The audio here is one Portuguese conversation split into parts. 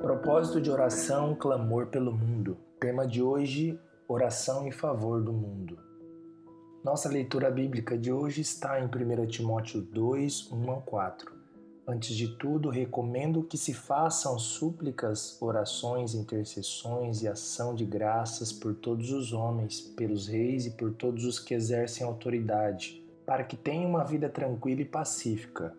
Propósito de oração, clamor pelo mundo. Tema de hoje: oração em favor do mundo. Nossa leitura bíblica de hoje está em 1 Timóteo 2, 1 a 4. Antes de tudo, recomendo que se façam súplicas, orações, intercessões e ação de graças por todos os homens, pelos reis e por todos os que exercem autoridade, para que tenham uma vida tranquila e pacífica,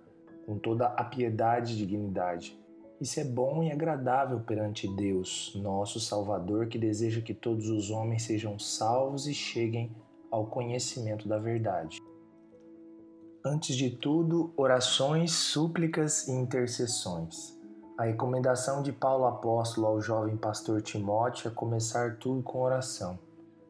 com toda a piedade e dignidade. Isso é bom e agradável perante Deus, nosso Salvador, que deseja que todos os homens sejam salvos e cheguem ao conhecimento da verdade. Antes de tudo, orações, súplicas e intercessões. A recomendação de Paulo apóstolo ao jovem pastor Timóteo é começar tudo com oração.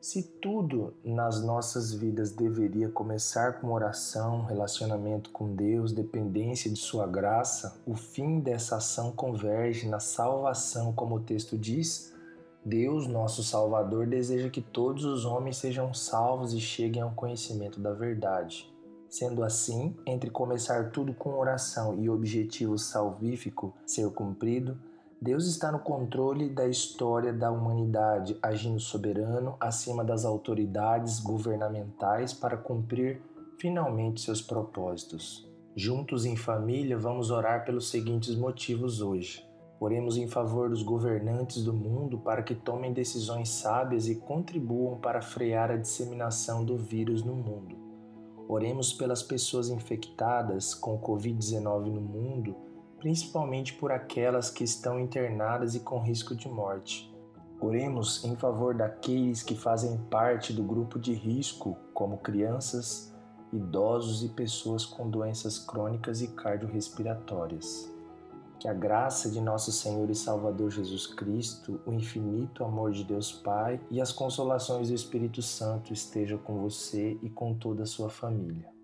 Se tudo nas nossas vidas deveria começar com oração, relacionamento com Deus, dependência de Sua graça, o fim dessa ação converge na salvação, como o texto diz. Deus, nosso Salvador, deseja que todos os homens sejam salvos e cheguem ao conhecimento da verdade. Sendo assim, entre começar tudo com oração e o objetivo salvífico ser cumprido, Deus está no controle da história da humanidade, agindo soberano acima das autoridades governamentais para cumprir finalmente seus propósitos. Juntos em família, vamos orar pelos seguintes motivos hoje. Oremos em favor dos governantes do mundo para que tomem decisões sábias e contribuam para frear a disseminação do vírus no mundo. Oremos pelas pessoas infectadas com Covid-19 no mundo, principalmente por aquelas que estão internadas e com risco de morte. Oremos em favor daqueles que fazem parte do grupo de risco, como crianças, idosos e pessoas com doenças crônicas e cardiorrespiratórias. Que a graça de nosso Senhor e Salvador Jesus Cristo, o infinito amor de Deus Pai e as consolações do Espírito Santo estejam com você e com toda a sua família.